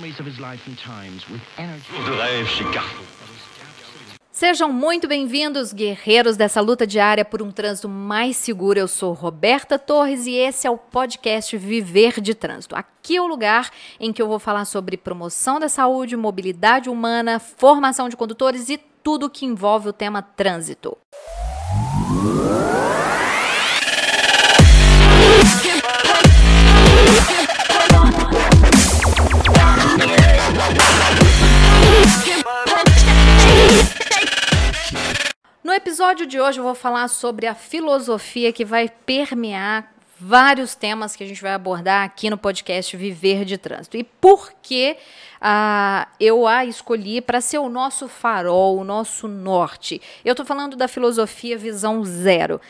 memories of his life and times with energy. Sejam muito bem-vindos, guerreiros dessa luta diária por um trânsito mais seguro. Eu sou Roberta Torres e esse é o podcast Viver de Trânsito. Aqui é o lugar em que eu vou falar sobre promoção da saúde, mobilidade humana, formação de condutores e tudo que envolve o tema trânsito. No episódio de hoje eu vou falar sobre a filosofia que vai permear vários temas que a gente vai abordar aqui no podcast Viver de Trânsito. E por que ah, eu a escolhi para ser o nosso farol, o nosso norte? Eu estou falando da filosofia Visão Zero.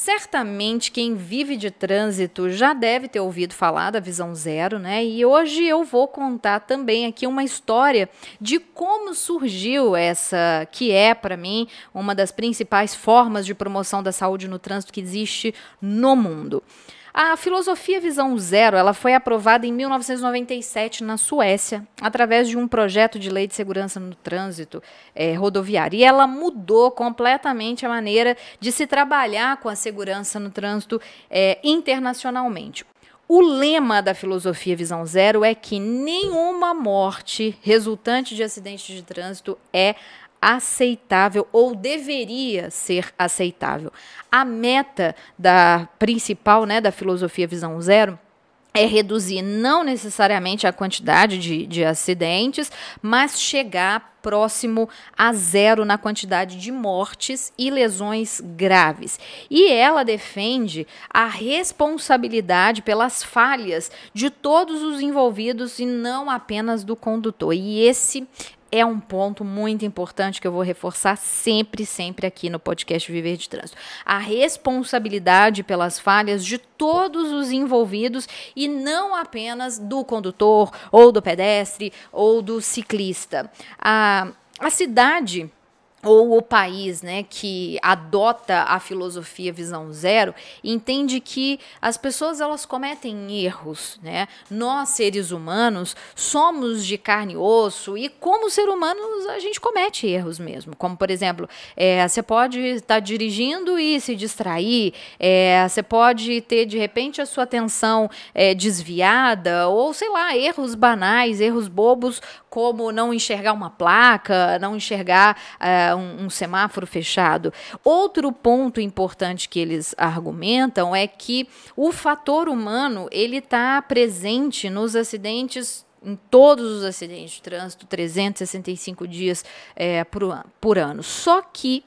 Certamente quem vive de trânsito já deve ter ouvido falar da visão zero, né? E hoje eu vou contar também aqui uma história de como surgiu essa, que é para mim uma das principais formas de promoção da saúde no trânsito que existe no mundo. A filosofia Visão Zero ela foi aprovada em 1997 na Suécia, através de um projeto de lei de segurança no trânsito é, rodoviário. E ela mudou completamente a maneira de se trabalhar com a segurança no trânsito é, internacionalmente. O lema da filosofia Visão Zero é que nenhuma morte resultante de acidente de trânsito é aceitável ou deveria ser aceitável. A meta da principal, né, da filosofia Visão Zero é reduzir não necessariamente a quantidade de, de acidentes, mas chegar próximo a zero na quantidade de mortes e lesões graves. E ela defende a responsabilidade pelas falhas de todos os envolvidos e não apenas do condutor. E esse é um ponto muito importante que eu vou reforçar sempre, sempre aqui no podcast Viver de Trânsito. A responsabilidade pelas falhas de todos os envolvidos e não apenas do condutor, ou do pedestre, ou do ciclista. A, a cidade ou o país né, que adota a filosofia visão zero entende que as pessoas elas cometem erros né? nós seres humanos somos de carne e osso e como ser humanos a gente comete erros mesmo como por exemplo é, você pode estar dirigindo e se distrair é, você pode ter de repente a sua atenção é, desviada ou sei lá erros banais erros bobos como não enxergar uma placa não enxergar um, um semáforo fechado. Outro ponto importante que eles argumentam é que o fator humano ele está presente nos acidentes em todos os acidentes de trânsito, 365 dias é, por, por ano. Só que,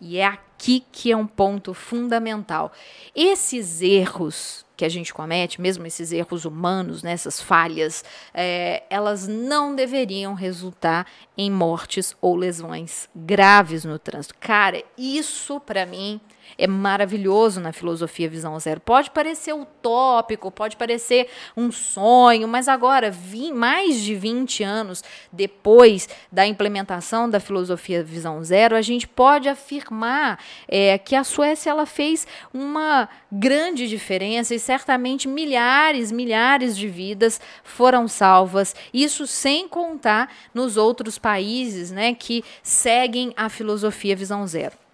e é aqui que é um ponto fundamental, esses erros que a gente comete, mesmo esses erros humanos, né, essas falhas, é, elas não deveriam resultar em mortes ou lesões graves no trânsito. Cara, isso para mim é maravilhoso na filosofia Visão Zero. Pode parecer utópico, pode parecer um sonho, mas agora, vi, mais de 20 anos depois da implementação da filosofia Visão Zero, a gente pode afirmar é, que a Suécia ela fez uma grande diferença e certamente milhares, milhares de vidas foram salvas. Isso sem contar nos outros países né, que seguem a filosofia Visão Zero.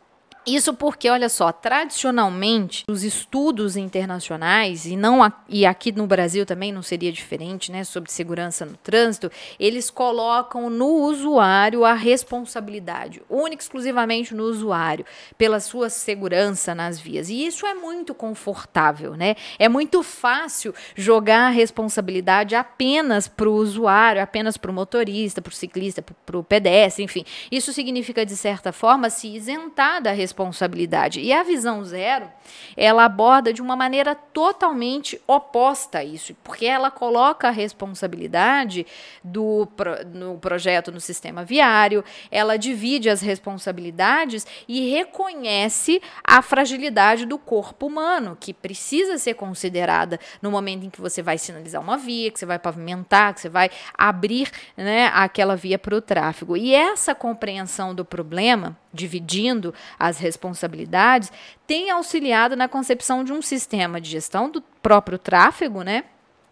Isso porque, olha só, tradicionalmente, os estudos internacionais, e não e aqui no Brasil também não seria diferente, né, sobre segurança no trânsito, eles colocam no usuário a responsabilidade, única exclusivamente no usuário, pela sua segurança nas vias. E isso é muito confortável, né? É muito fácil jogar a responsabilidade apenas para o usuário, apenas para o motorista, para o ciclista, para o pedestre, enfim. Isso significa, de certa forma, se isentar da responsabilidade responsabilidade. E a visão zero, ela aborda de uma maneira totalmente oposta a isso, porque ela coloca a responsabilidade do no projeto no sistema viário, ela divide as responsabilidades e reconhece a fragilidade do corpo humano, que precisa ser considerada no momento em que você vai sinalizar uma via, que você vai pavimentar, que você vai abrir né, aquela via para o tráfego. E essa compreensão do problema dividindo as responsabilidades, tem auxiliado na concepção de um sistema de gestão do próprio tráfego, né?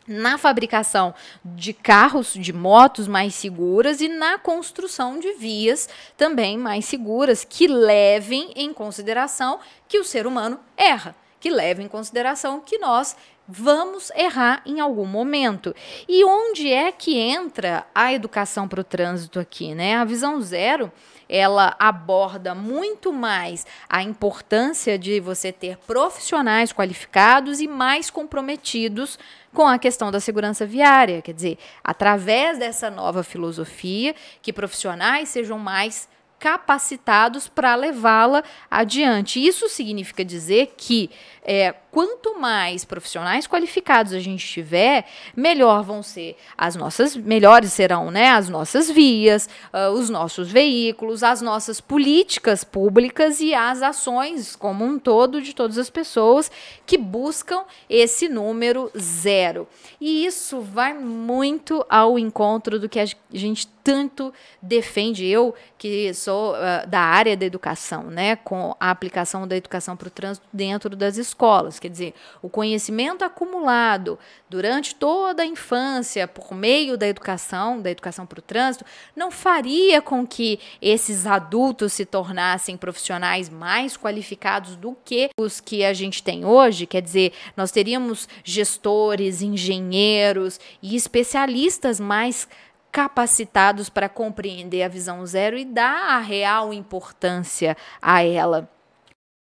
na fabricação de carros, de motos mais seguras e na construção de vias também mais seguras que levem em consideração que o ser humano erra, que levem em consideração que nós vamos errar em algum momento. E onde é que entra a educação para o trânsito aqui, né? A visão zero ela aborda muito mais a importância de você ter profissionais qualificados e mais comprometidos com a questão da segurança viária. Quer dizer, através dessa nova filosofia, que profissionais sejam mais capacitados para levá-la adiante. Isso significa dizer que é, quanto mais profissionais qualificados a gente tiver, melhor vão ser as nossas, melhores serão, né, as nossas vias, uh, os nossos veículos, as nossas políticas públicas e as ações como um todo de todas as pessoas que buscam esse número zero. E isso vai muito ao encontro do que a gente tanto defende eu que sou uh, da área da educação, né, com a aplicação da educação para o trânsito dentro das escolas. Quer dizer, o conhecimento acumulado durante toda a infância por meio da educação, da educação para o trânsito, não faria com que esses adultos se tornassem profissionais mais qualificados do que os que a gente tem hoje. Quer dizer, nós teríamos gestores, engenheiros e especialistas mais capacitados para compreender a visão zero e dar a real importância a ela.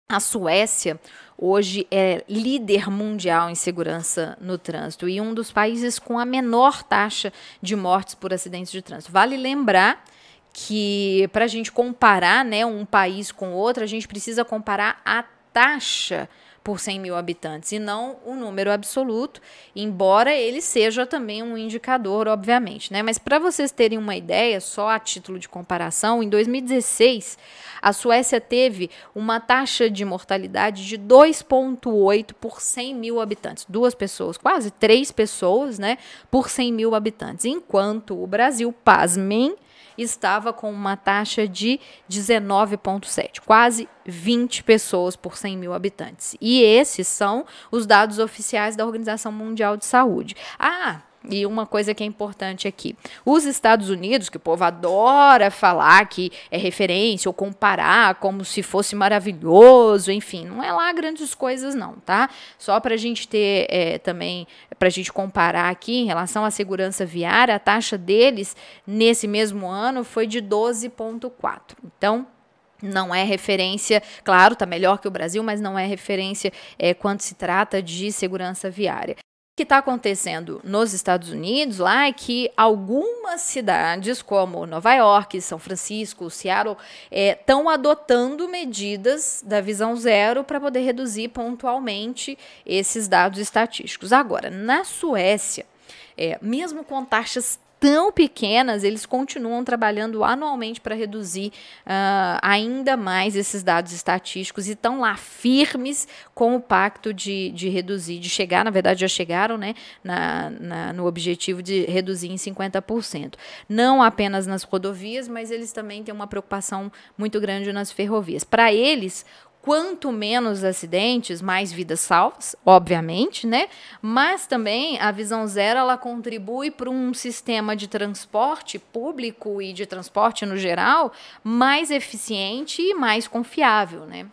A Suécia hoje é líder mundial em segurança no trânsito e um dos países com a menor taxa de mortes por acidentes de trânsito. Vale lembrar que para a gente comparar né, um país com outro, a gente precisa comparar a taxa por 100 mil habitantes e não o número absoluto, embora ele seja também um indicador, obviamente. Né? Mas para vocês terem uma ideia, só a título de comparação, em 2016 a Suécia teve uma taxa de mortalidade de 2,8 por 100 mil habitantes. Duas pessoas, quase três pessoas, né, por 100 mil habitantes. Enquanto o Brasil, pasmem, estava com uma taxa de 19,7, quase 20 pessoas por 100 mil habitantes. E esses são os dados oficiais da Organização Mundial de Saúde. Ah, e uma coisa que é importante aqui: os Estados Unidos, que o povo adora falar que é referência ou comparar como se fosse maravilhoso, enfim, não é lá grandes coisas, não, tá? Só para a gente ter é, também, para a gente comparar aqui em relação à segurança viária, a taxa deles nesse mesmo ano foi de 12,4. Então, não é referência, claro, está melhor que o Brasil, mas não é referência é, quando se trata de segurança viária que está acontecendo nos Estados Unidos lá é que algumas cidades, como Nova York, São Francisco, Seattle, estão é, adotando medidas da visão zero para poder reduzir pontualmente esses dados estatísticos. Agora, na Suécia, é, mesmo com taxas tão pequenas, eles continuam trabalhando anualmente para reduzir uh, ainda mais esses dados estatísticos e estão lá firmes com o pacto de, de reduzir, de chegar, na verdade já chegaram né, na, na, no objetivo de reduzir em 50%. Não apenas nas rodovias, mas eles também têm uma preocupação muito grande nas ferrovias. Para eles, quanto menos acidentes, mais vidas salvas, obviamente, né? Mas também a visão zero ela contribui para um sistema de transporte público e de transporte no geral mais eficiente e mais confiável, né?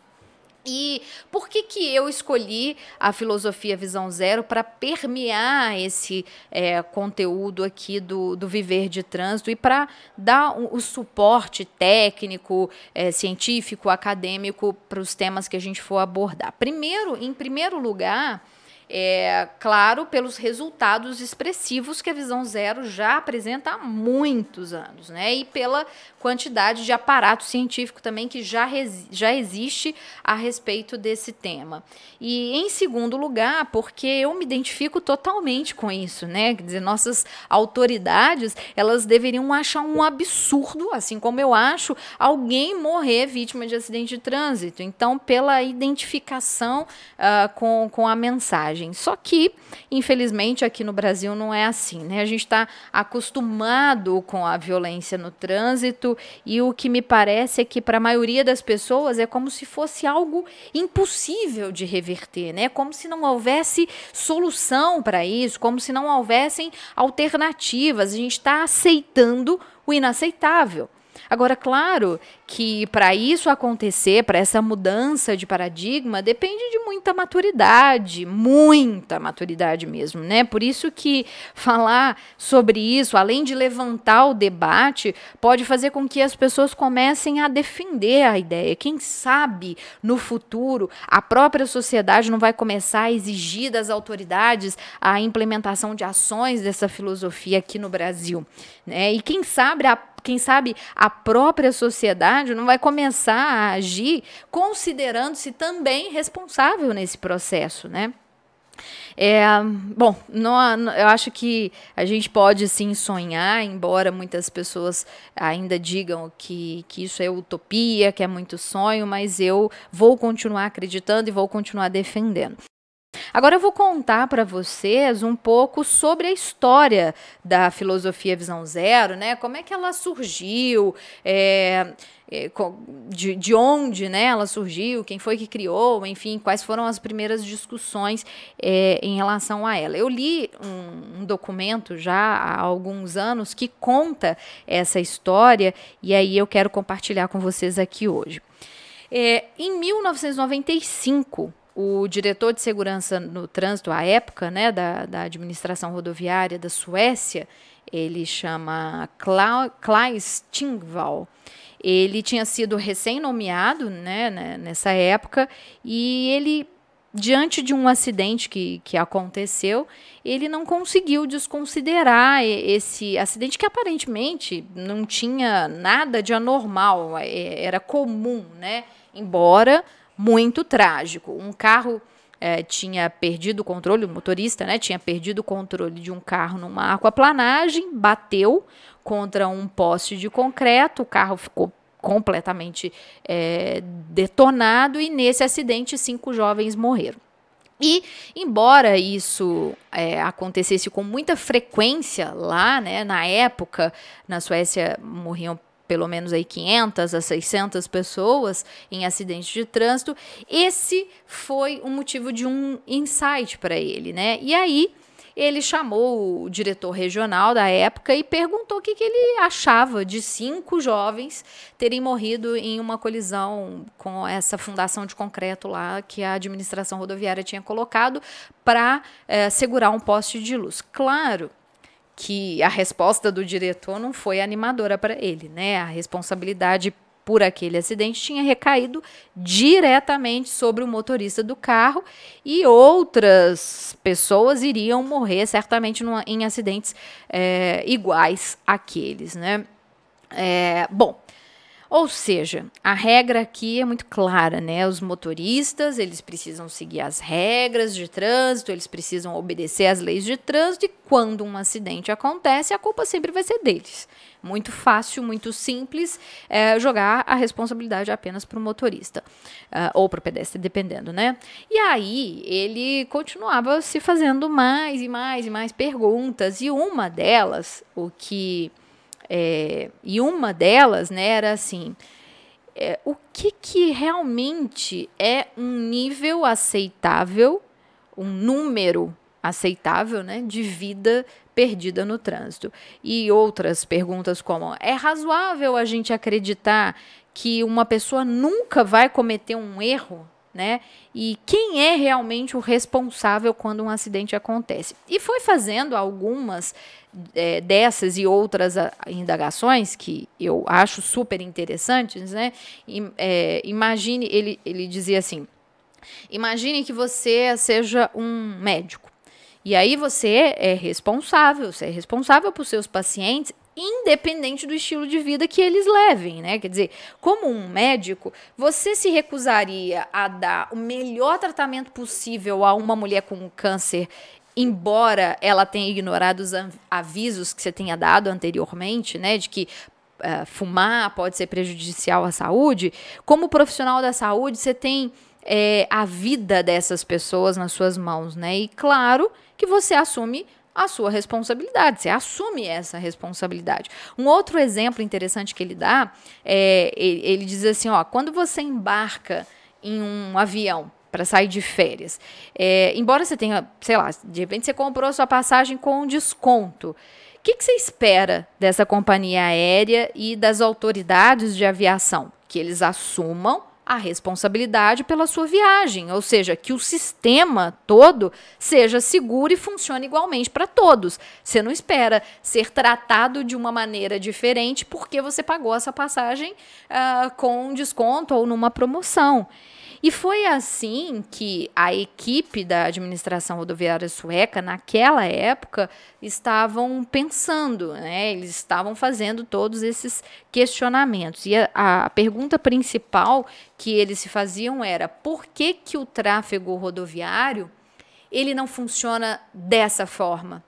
E por que, que eu escolhi a filosofia Visão Zero para permear esse é, conteúdo aqui do, do Viver de Trânsito e para dar o, o, suporte técnico, é, científico, acadêmico para os temas que a gente for abordar? Primeiro, em primeiro lugar, é, claro, pelos resultados expressivos que a Visão Zero já apresenta há muitos anos, né? E pela quantidade de aparato científico também que já, já existe a respeito desse tema. E em segundo lugar, porque eu me identifico totalmente com isso, né? Quer dizer, nossas autoridades, elas deveriam achar um absurdo, assim como eu acho, alguém morrer vítima de acidente de trânsito. Então, pela identificação uh, com, com a mensagem. Imagem. Só que, infelizmente, aqui no Brasil não é assim, né? A gente está acostumado com a violência no trânsito e o que me parece é que para a maioria das pessoas é como se fosse algo impossível de reverter, né? Como se não houvesse solução para isso, como se não houvessem alternativas. A gente está aceitando o inaceitável. Agora, claro que para isso acontecer, para essa mudança de paradigma, depende de muita maturidade, muita maturidade mesmo, né? Por isso que falar sobre isso, além de levantar o debate, pode fazer com que as pessoas comecem a defender a ideia. Quem sabe no futuro a própria sociedade não vai começar a exigir das autoridades a implementação de ações dessa filosofia aqui no Brasil, né? E quem sabe a quem sabe a própria sociedade não vai começar a agir considerando-se também responsável nesse processo, né? É, bom, não, eu acho que a gente pode sim sonhar, embora muitas pessoas ainda digam que, que isso é utopia, que é muito sonho, mas eu vou continuar acreditando e vou continuar defendendo. Agora eu vou contar para vocês um pouco sobre a história da filosofia Visão Zero, né? Como é que ela surgiu, é, é, de, de onde né, ela surgiu, quem foi que criou, enfim, quais foram as primeiras discussões é, em relação a ela. Eu li um, um, documento já há alguns anos que conta essa história e aí eu quero compartilhar com vocês aqui hoje. É, em 1995, o diretor de segurança no trânsito à época, né, da, da administração rodoviária da Suécia, ele chama Klaus Tingvall. Ele tinha sido recém-nomeado né, né, nessa época e ele, diante de um acidente que, que aconteceu, ele não conseguiu desconsiderar esse acidente que aparentemente não tinha nada de anormal, é, era comum, né? Embora muito trágico. Um carro é, tinha perdido o controle, o motorista né, tinha perdido o controle de um carro numa aquaplanagem, bateu contra um poste de concreto, o carro ficou completamente é, detonado e nesse acidente cinco jovens morreram. E, embora isso é, acontecesse com muita frequência lá, né, na época, na Suécia morriam pelo menos aí 500 a 600 pessoas em acidentes de trânsito, esse foi o motivo de um insight para ele, né? E aí ele chamou o diretor regional da época e perguntou o que, que ele achava de cinco jovens terem morrido em uma colisão com essa fundação de concreto lá que a administração rodoviária tinha colocado para é, segurar um poste de luz. Claro que a resposta do diretor não foi animadora para ele, né? A responsabilidade por aquele acidente tinha recaído diretamente sobre o motorista do carro e outras pessoas iriam morrer certamente em acidentes é, iguais àqueles, né? É, bom, ou seja, a regra aqui é muito clara, né? Os motoristas, eles precisam seguir as regras de trânsito, eles precisam obedecer às leis de trânsito e quando um acidente acontece, a culpa sempre vai ser deles. Muito fácil, muito simples é, jogar a responsabilidade apenas para o motorista uh, ou para o pedestre, dependendo, né? E aí ele continuava se fazendo mais e mais e mais perguntas e uma delas, o que é, e uma delas né, era assim: é, o que, que realmente é um nível aceitável, um número aceitável né, de vida perdida no trânsito? E outras perguntas como: é razoável a gente acreditar que uma pessoa nunca vai cometer um erro né? E quem é realmente o responsável quando um acidente acontece? E foi fazendo algumas é, dessas e outras a, indagações que eu acho super interessantes, né? E, é, imagine, ele, ele dizia assim: imagine que você seja um médico. E aí você é responsável, você é responsável por seus pacientes independente do estilo de vida que eles levem, né? Quer dizer, como um médico, você se recusaria a dar o melhor tratamento possível a uma mulher com câncer, embora ela tenha ignorado os avisos que você tenha dado anteriormente, né? De que uh, fumar pode ser prejudicial à saúde. Como profissional da saúde, você tem é, a vida dessas pessoas nas suas mãos, né? E claro que você assume a sua responsabilidade, você assume essa responsabilidade. Um outro exemplo interessante que ele dá, é, ele, diz assim, ó, quando você embarca em um avião para sair de férias, é, embora você tenha, sei lá, de repente você comprou sua passagem com desconto, o que, que você espera dessa companhia aérea e das autoridades de aviação? Que eles assumam a responsabilidade pela sua viagem, ou seja, que o sistema todo seja seguro e funcione igualmente para todos. Você não espera ser tratado de uma maneira diferente porque você pagou essa passagem uh, com desconto ou numa promoção. E foi assim que a equipe da administração rodoviária sueca, naquela época, estavam pensando, né? eles estavam fazendo todos esses questionamentos. E a, a pergunta principal que eles se faziam era por que, que o tráfego rodoviário ele não funciona dessa forma?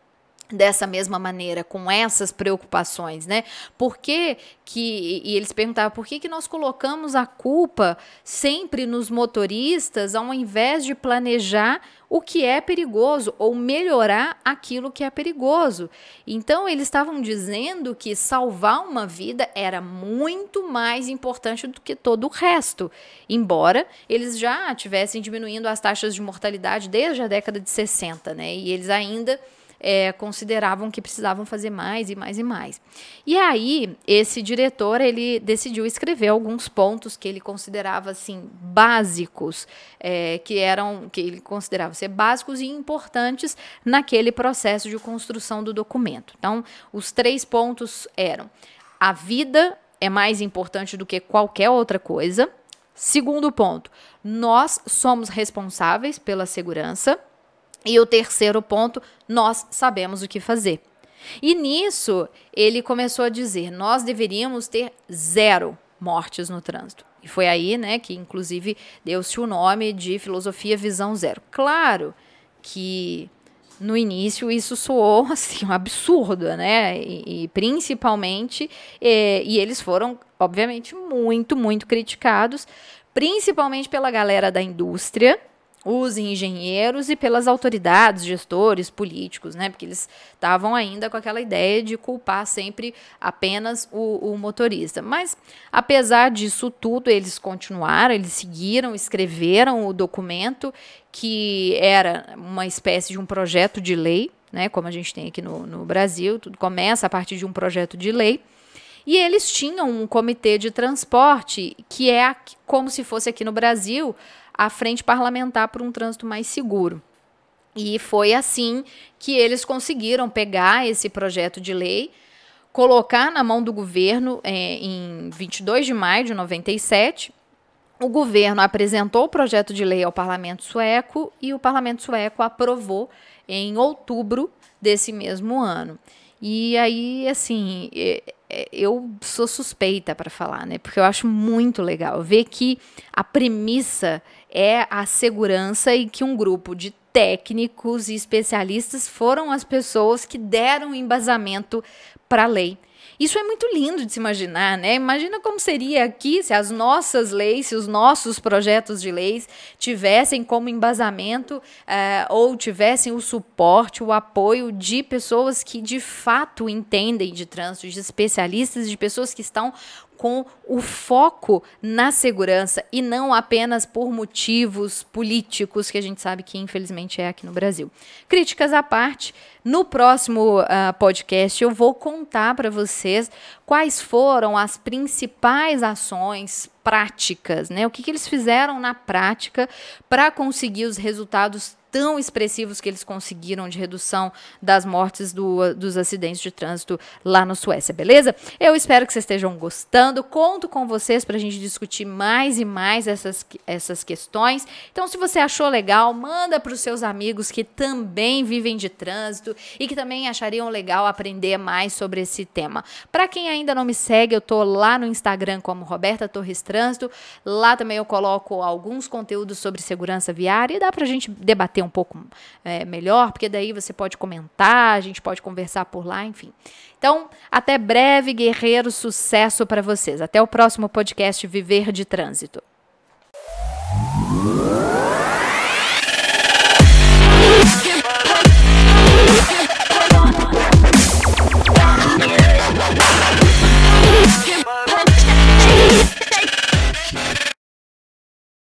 Dessa mesma maneira, com essas preocupações, né? Por que, que e eles perguntavam por que, que nós colocamos a culpa sempre nos motoristas ao invés de planejar o que é perigoso ou melhorar aquilo que é perigoso. Então eles estavam dizendo que salvar uma vida era muito mais importante do que todo o resto, embora eles já tivessem diminuindo as taxas de mortalidade desde a década de 60, né? E eles ainda é, consideravam que precisavam fazer mais e mais e mais. E aí, esse diretor, ele decidiu escrever alguns pontos que ele considerava, assim, básicos, é, que eram, que ele considerava ser básicos e importantes naquele processo de construção do documento. Então, os três pontos eram, a vida é mais importante do que qualquer outra coisa. Segundo ponto, nós somos responsáveis pela segurança. E o terceiro ponto, nós sabemos o que fazer. E nisso, ele começou a dizer: nós deveríamos ter zero mortes no trânsito. E foi aí, né, que inclusive deu-se o nome de filosofia visão zero. Claro que no início isso soou assim um absurdo, né? E, e principalmente, e, e eles foram, obviamente, muito, muito criticados, principalmente pela galera da indústria os engenheiros e pelas autoridades, gestores, políticos, né? Porque eles estavam ainda com aquela ideia de culpar sempre apenas o, o, motorista. Mas, apesar disso tudo, eles continuaram, eles seguiram, escreveram o documento, que era uma espécie de um projeto de lei, né? Como a gente tem aqui no, no Brasil, tudo começa a partir de um projeto de lei. E eles tinham um comitê de transporte, que é como se fosse aqui no Brasil a frente parlamentar por um trânsito mais seguro. E foi assim que eles conseguiram pegar esse projeto de lei, colocar na mão do governo é, em 22 de maio de 97. O governo apresentou o projeto de lei ao parlamento sueco e o parlamento sueco aprovou em outubro desse mesmo ano. E aí, assim, é, é, eu sou suspeita para falar, né? Porque eu acho muito legal ver que a premissa é a segurança e que um grupo de técnicos e especialistas foram as pessoas que deram embasamento para a lei. Isso é muito lindo de se imaginar, né? Imagina como seria aqui se as nossas leis, se os nossos projetos de leis tivessem como embasamento uh, ou tivessem o suporte, o apoio de pessoas que de fato entendem de trânsito, de especialistas, de pessoas que estão com o foco na segurança e não apenas por motivos políticos, que a gente sabe que infelizmente é aqui no Brasil. Críticas à parte, no próximo uh, podcast eu vou contar para vocês quais foram as principais ações práticas, né? O que, que eles fizeram na prática para conseguir os resultados tão expressivos que eles conseguiram de redução das mortes do, dos acidentes de trânsito lá na Suécia, beleza? Eu espero que vocês estejam gostando. Conto com vocês para a gente discutir mais e mais essas, essas questões. Então, se você achou legal, manda para os seus amigos que também vivem de trânsito e que também achariam legal aprender mais sobre esse tema. Para quem ainda não me segue, eu tô lá no Instagram como Roberta Torres Trânsito. Lá também eu coloco alguns conteúdos sobre segurança viária e dá para a gente debater um pouco é, melhor, porque daí você pode comentar, a gente pode conversar por lá, enfim. Então, até breve, guerreiro, sucesso para vocês. Até o próximo podcast Viver de Trânsito.